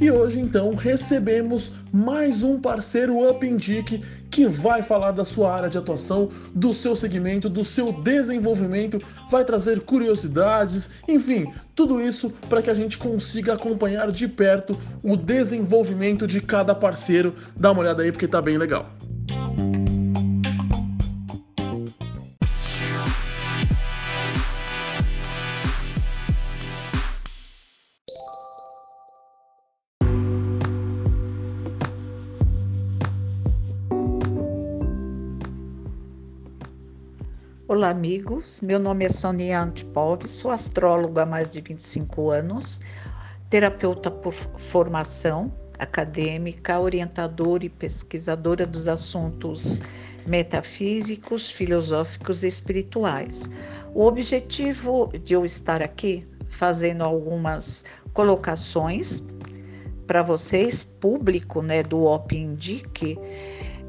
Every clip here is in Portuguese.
E hoje então recebemos mais um parceiro Up Indique que vai falar da sua área de atuação, do seu segmento, do seu desenvolvimento, vai trazer curiosidades, enfim, tudo isso para que a gente consiga acompanhar de perto o desenvolvimento de cada parceiro. Dá uma olhada aí porque tá bem legal. Olá, amigos. Meu nome é Sonia Antipov, sou astróloga há mais de 25 anos, terapeuta por formação acadêmica, orientadora e pesquisadora dos assuntos metafísicos, filosóficos e espirituais. O objetivo de eu estar aqui fazendo algumas colocações para vocês, público né, do OP Indique,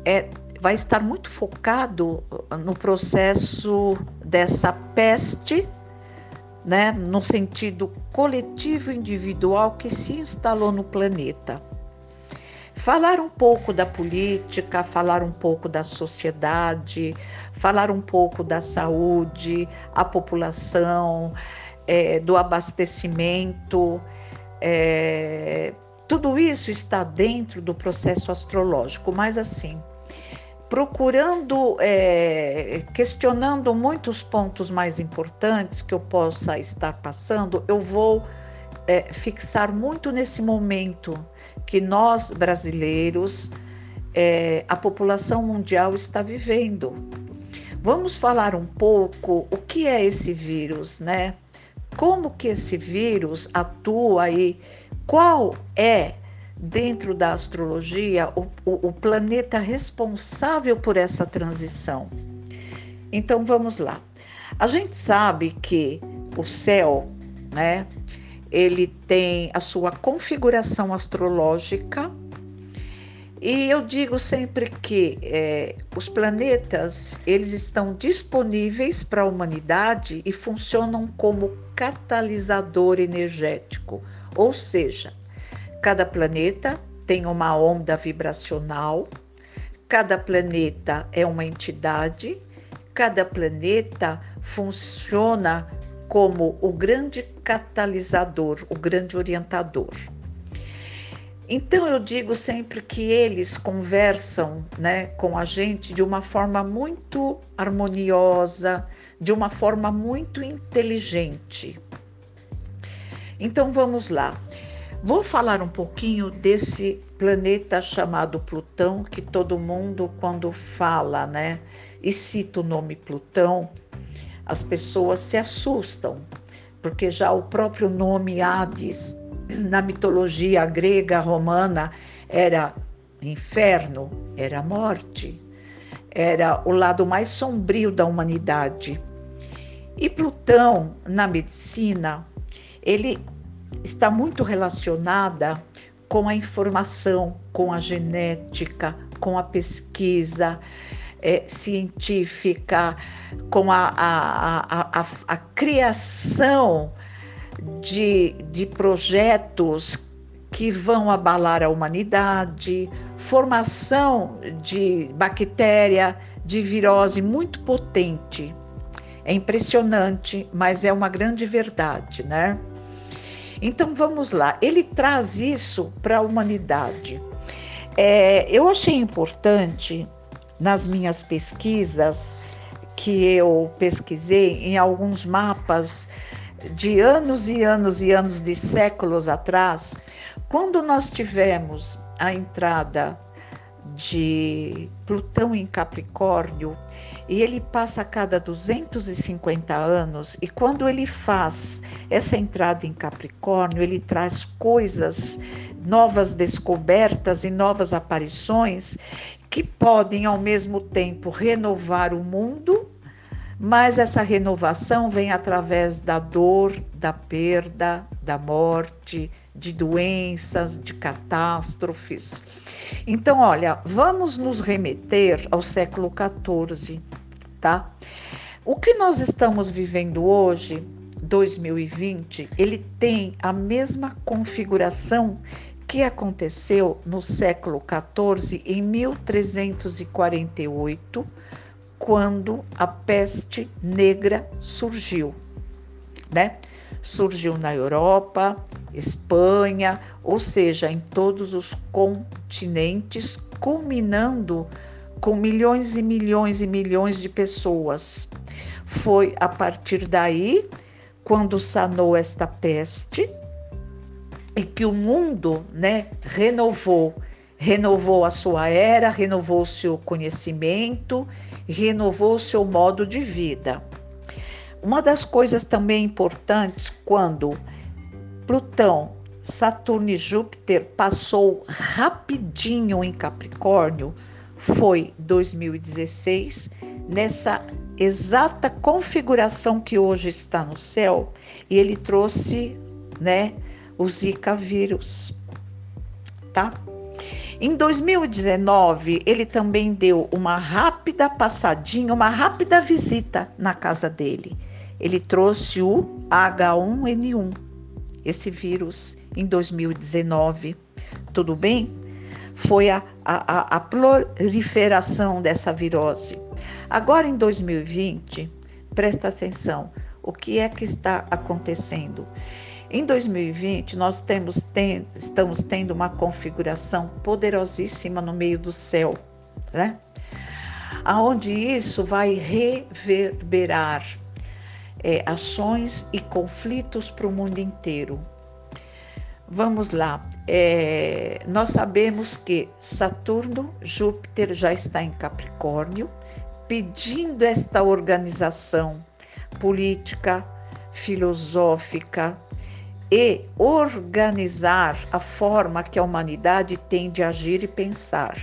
é vai estar muito focado no processo dessa peste, né, no sentido coletivo individual que se instalou no planeta. Falar um pouco da política, falar um pouco da sociedade, falar um pouco da saúde, a população, é, do abastecimento, é, tudo isso está dentro do processo astrológico, mas assim, procurando, é, questionando muitos pontos mais importantes que eu possa estar passando, eu vou é, fixar muito nesse momento que nós brasileiros, é, a população mundial está vivendo. Vamos falar um pouco o que é esse vírus, né? Como que esse vírus atua aí? Qual é dentro da astrologia, o, o, o planeta responsável por essa transição. Então vamos lá. A gente sabe que o céu, né, ele tem a sua configuração astrológica e eu digo sempre que é, os planetas eles estão disponíveis para a humanidade e funcionam como catalisador energético, ou seja, Cada planeta tem uma onda vibracional, cada planeta é uma entidade, cada planeta funciona como o grande catalisador, o grande orientador. Então eu digo sempre que eles conversam, né, com a gente de uma forma muito harmoniosa, de uma forma muito inteligente. Então vamos lá. Vou falar um pouquinho desse planeta chamado Plutão, que todo mundo, quando fala, né, e cita o nome Plutão, as pessoas se assustam, porque já o próprio nome Hades, na mitologia grega, romana, era inferno, era morte, era o lado mais sombrio da humanidade. E Plutão, na medicina, ele está muito relacionada com a informação, com a genética, com a pesquisa é, científica, com a, a, a, a criação de, de projetos que vão abalar a humanidade, formação de bactéria, de virose muito potente. É impressionante, mas é uma grande verdade, né? Então vamos lá, ele traz isso para a humanidade. É, eu achei importante nas minhas pesquisas que eu pesquisei em alguns mapas de anos e anos e anos de séculos atrás, quando nós tivemos a entrada de Plutão em Capricórnio, e ele passa a cada 250 anos, e quando ele faz essa entrada em Capricórnio, ele traz coisas, novas descobertas e novas aparições que podem ao mesmo tempo renovar o mundo, mas essa renovação vem através da dor, da perda, da morte, de doenças, de catástrofes. Então, olha, vamos nos remeter ao século XIV, tá? O que nós estamos vivendo hoje 2020 ele tem a mesma configuração que aconteceu no século XIV, em 1348, quando a peste negra surgiu, né? Surgiu na Europa, Espanha, ou seja, em todos os continentes, culminando com milhões e milhões e milhões de pessoas. Foi a partir daí, quando sanou esta peste, e que o mundo, né, renovou, renovou a sua era, renovou o seu conhecimento, renovou o seu modo de vida. Uma das coisas também importantes quando Plutão, Saturno e Júpiter passou rapidinho em Capricórnio foi 2016, nessa exata configuração que hoje está no céu, e ele trouxe, né, o Zika vírus, tá? Em 2019, ele também deu uma rápida passadinha, uma rápida visita na casa dele. Ele trouxe o H1N1, esse vírus, em 2019. Tudo bem? Foi a, a, a proliferação dessa virose. Agora, em 2020, presta atenção, o que é que está acontecendo? Em 2020, nós temos, tem, estamos tendo uma configuração poderosíssima no meio do céu, né? Aonde isso vai reverberar é, ações e conflitos para o mundo inteiro. Vamos lá. É, nós sabemos que Saturno, Júpiter já está em Capricórnio, pedindo esta organização política, filosófica, e organizar a forma que a humanidade tem de agir e pensar.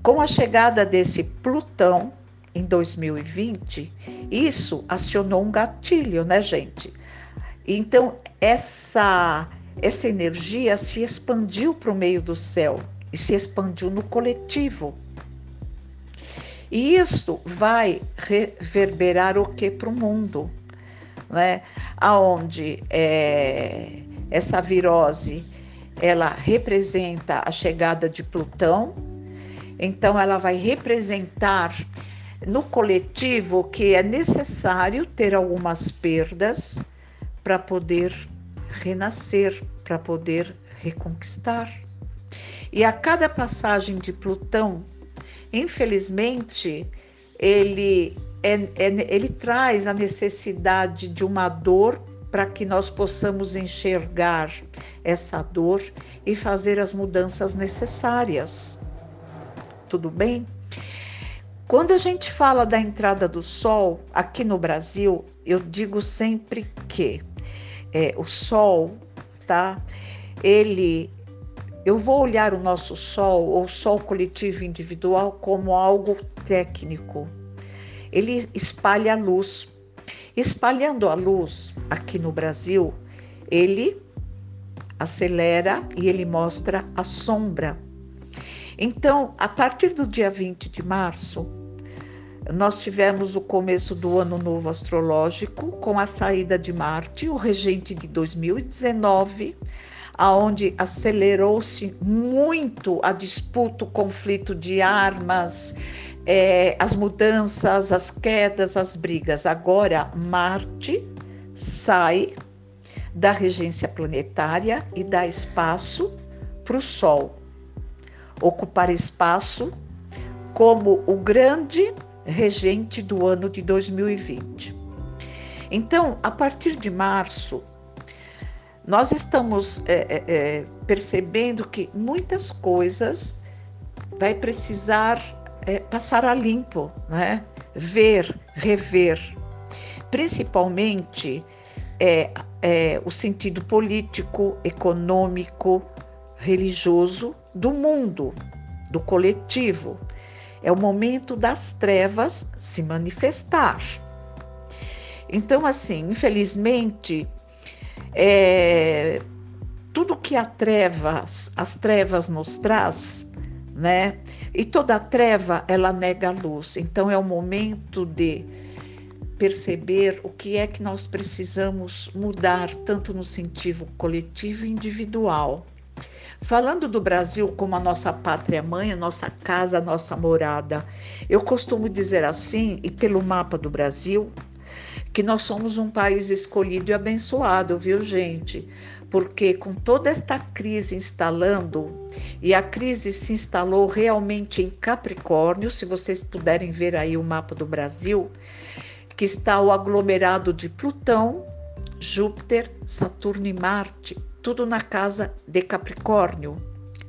Com a chegada desse Plutão em 2020, isso acionou um gatilho, né, gente? Então, essa, essa energia se expandiu para o meio do céu e se expandiu no coletivo. E isso vai reverberar o que para o mundo? né? Aonde é, essa virose ela representa a chegada de Plutão, então ela vai representar no coletivo que é necessário ter algumas perdas para poder renascer, para poder reconquistar. E a cada passagem de Plutão, infelizmente, ele é, é, ele traz a necessidade de uma dor para que nós possamos enxergar essa dor e fazer as mudanças necessárias. Tudo bem? Quando a gente fala da entrada do sol aqui no Brasil, eu digo sempre que é, o sol, tá? Ele, eu vou olhar o nosso sol ou sol coletivo individual como algo técnico, ele espalha a luz. Espalhando a luz aqui no Brasil, ele acelera e ele mostra a sombra. Então, a partir do dia 20 de março, nós tivemos o começo do ano novo astrológico com a saída de Marte, o regente de 2019, aonde acelerou-se muito a disputa, o conflito de armas, é, as mudanças, as quedas, as brigas. Agora, Marte sai da regência planetária e dá espaço para o Sol ocupar espaço como o grande regente do ano de 2020. Então, a partir de março, nós estamos é, é, é percebendo que muitas coisas vai precisar é, passar a limpo, né? ver, rever, principalmente é, é, o sentido político, econômico, religioso do mundo, do coletivo. É o momento das trevas se manifestar. Então, assim, infelizmente, é, tudo que a trevas, as trevas nos traz, né? E toda treva ela nega a luz. Então é o momento de perceber o que é que nós precisamos mudar, tanto no sentido coletivo e individual. Falando do Brasil como a nossa pátria mãe, a nossa casa, a nossa morada, eu costumo dizer assim, e pelo mapa do Brasil, que nós somos um país escolhido e abençoado, viu, gente? Porque com toda esta crise instalando, e a crise se instalou realmente em Capricórnio, se vocês puderem ver aí o mapa do Brasil, que está o aglomerado de Plutão, Júpiter, Saturno e Marte, tudo na casa de Capricórnio,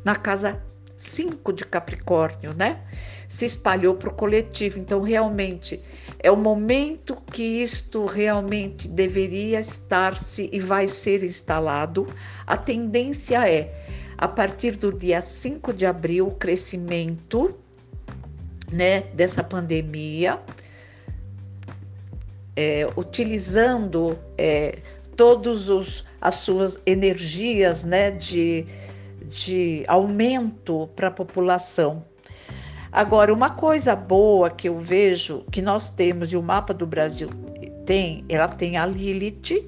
na casa 5 de Capricórnio, né? Se espalhou para o coletivo. Então, realmente, é o momento que isto realmente deveria estar-se e vai ser instalado. A tendência é, a partir do dia 5 de abril, o crescimento né, dessa pandemia é, utilizando é, todas as suas energias né, de, de aumento para a população. Agora, uma coisa boa que eu vejo que nós temos e o mapa do Brasil tem, ela tem a Lilith,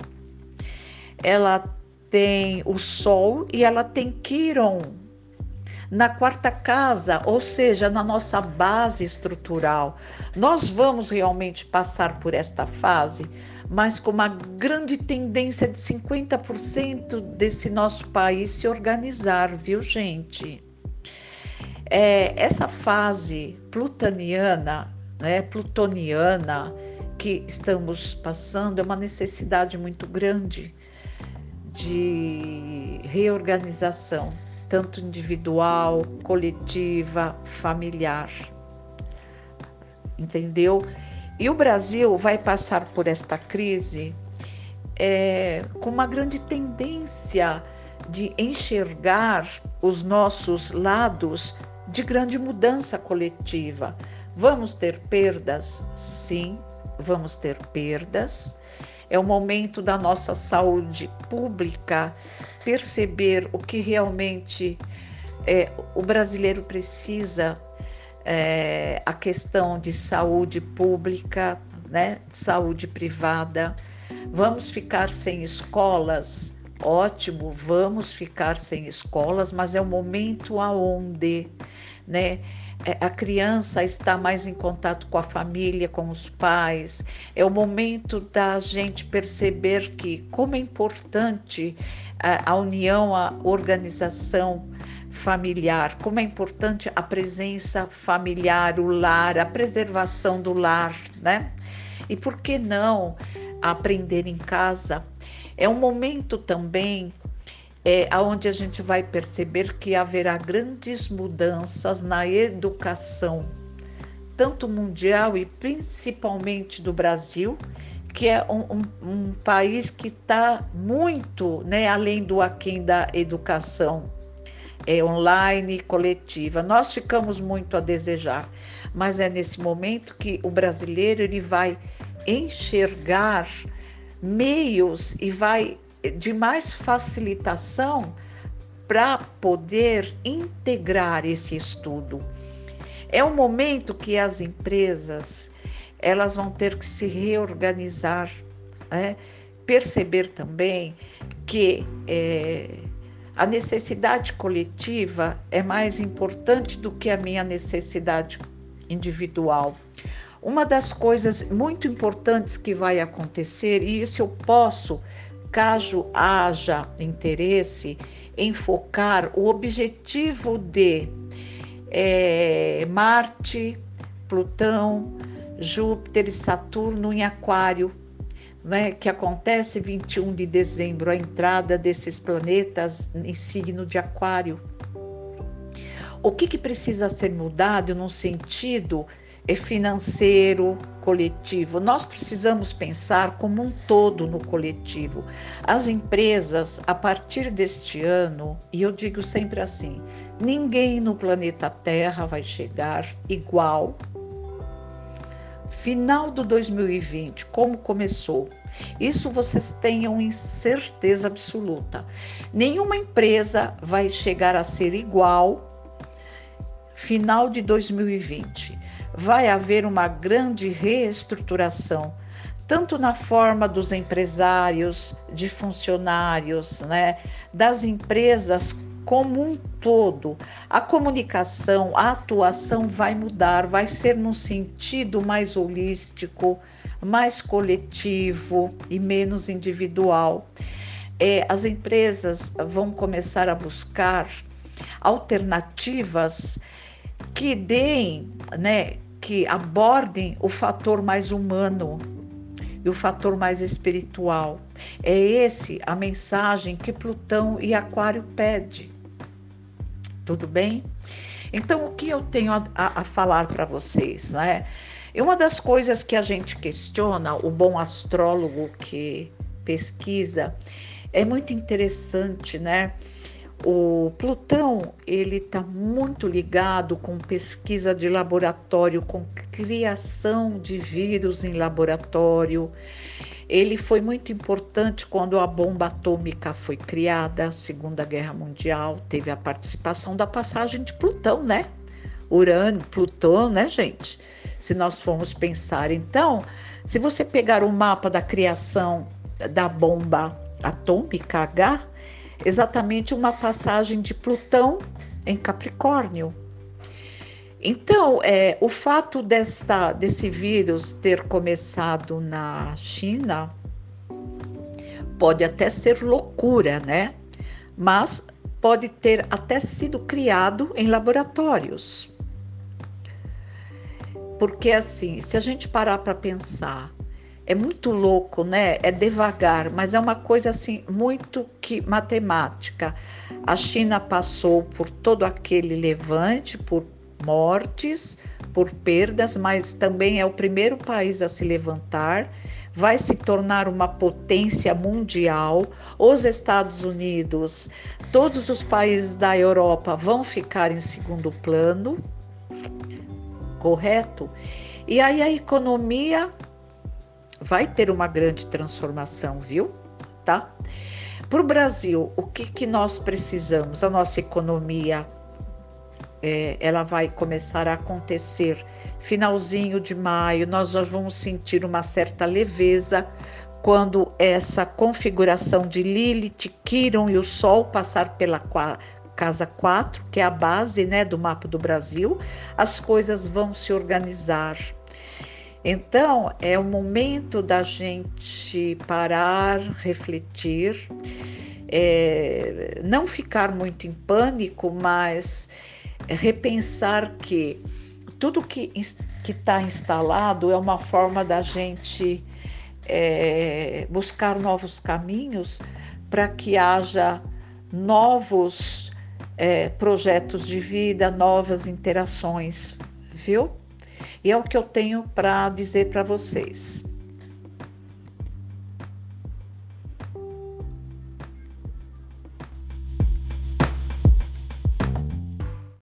ela tem o Sol e ela tem Quiron na quarta casa, ou seja, na nossa base estrutural. Nós vamos realmente passar por esta fase, mas com uma grande tendência de 50% desse nosso país se organizar, viu, gente? É, essa fase plutoniana, né, plutoniana que estamos passando é uma necessidade muito grande de reorganização tanto individual, coletiva, familiar. Entendeu? E o Brasil vai passar por esta crise é, com uma grande tendência de enxergar os nossos lados de grande mudança coletiva. Vamos ter perdas? Sim, vamos ter perdas, é o momento da nossa saúde pública perceber o que realmente é, o brasileiro precisa, é, a questão de saúde pública, né, saúde privada. Vamos ficar sem escolas? Ótimo, vamos ficar sem escolas, mas é o momento aonde, né? É, a criança está mais em contato com a família, com os pais. É o momento da gente perceber que como é importante a, a união, a organização familiar, como é importante a presença familiar, o lar, a preservação do lar, né? E por que não aprender em casa? É um momento também é, onde a gente vai perceber que haverá grandes mudanças na educação, tanto mundial e principalmente do Brasil, que é um, um, um país que está muito né, além do aquém da educação é, online, coletiva. Nós ficamos muito a desejar, mas é nesse momento que o brasileiro ele vai enxergar meios e vai de mais facilitação para poder integrar esse estudo. É um momento que as empresas elas vão ter que se reorganizar, né? perceber também que é, a necessidade coletiva é mais importante do que a minha necessidade individual. Uma das coisas muito importantes que vai acontecer, e isso eu posso caso haja interesse em focar o objetivo de é, Marte, Plutão, Júpiter e Saturno em Aquário, né, que acontece 21 de dezembro, a entrada desses planetas em signo de Aquário. O que, que precisa ser mudado no sentido financeiro, coletivo. Nós precisamos pensar como um todo no coletivo. As empresas, a partir deste ano, e eu digo sempre assim: ninguém no planeta Terra vai chegar igual. Final do 2020, como começou? Isso vocês tenham em certeza absoluta. Nenhuma empresa vai chegar a ser igual final de 2020 vai haver uma grande reestruturação tanto na forma dos empresários, de funcionários, né, das empresas como um todo. A comunicação, a atuação vai mudar, vai ser num sentido mais holístico, mais coletivo e menos individual. É, as empresas vão começar a buscar alternativas que deem, né, que abordem o fator mais humano e o fator mais espiritual. É esse a mensagem que Plutão e Aquário pede. Tudo bem? Então, o que eu tenho a, a, a falar para vocês, né? E uma das coisas que a gente questiona, o bom astrólogo que pesquisa, é muito interessante, né? O Plutão ele está muito ligado com pesquisa de laboratório, com criação de vírus em laboratório. Ele foi muito importante quando a bomba atômica foi criada, Segunda Guerra Mundial, teve a participação da passagem de Plutão, né? Urânio, Plutão, né, gente? Se nós formos pensar, então, se você pegar o mapa da criação da bomba atômica H, exatamente uma passagem de Plutão em Capricórnio. Então, é, o fato desta, desse vírus ter começado na China pode até ser loucura, né? Mas pode ter até sido criado em laboratórios. Porque, assim, se a gente parar para pensar, é muito louco, né? É devagar, mas é uma coisa assim muito que matemática. A China passou por todo aquele levante, por mortes, por perdas, mas também é o primeiro país a se levantar, vai se tornar uma potência mundial. Os Estados Unidos, todos os países da Europa vão ficar em segundo plano, correto? E aí a economia vai ter uma grande transformação, viu? Tá? Para o Brasil, o que, que nós precisamos? A nossa economia é, ela vai começar a acontecer finalzinho de maio. Nós já vamos sentir uma certa leveza quando essa configuração de Lilith, Quiron e o Sol passar pela casa 4, que é a base né, do mapa do Brasil, as coisas vão se organizar então, é o momento da gente parar, refletir, é, não ficar muito em pânico, mas repensar que tudo que está instalado é uma forma da gente é, buscar novos caminhos para que haja novos é, projetos de vida, novas interações, viu? E é o que eu tenho para dizer para vocês.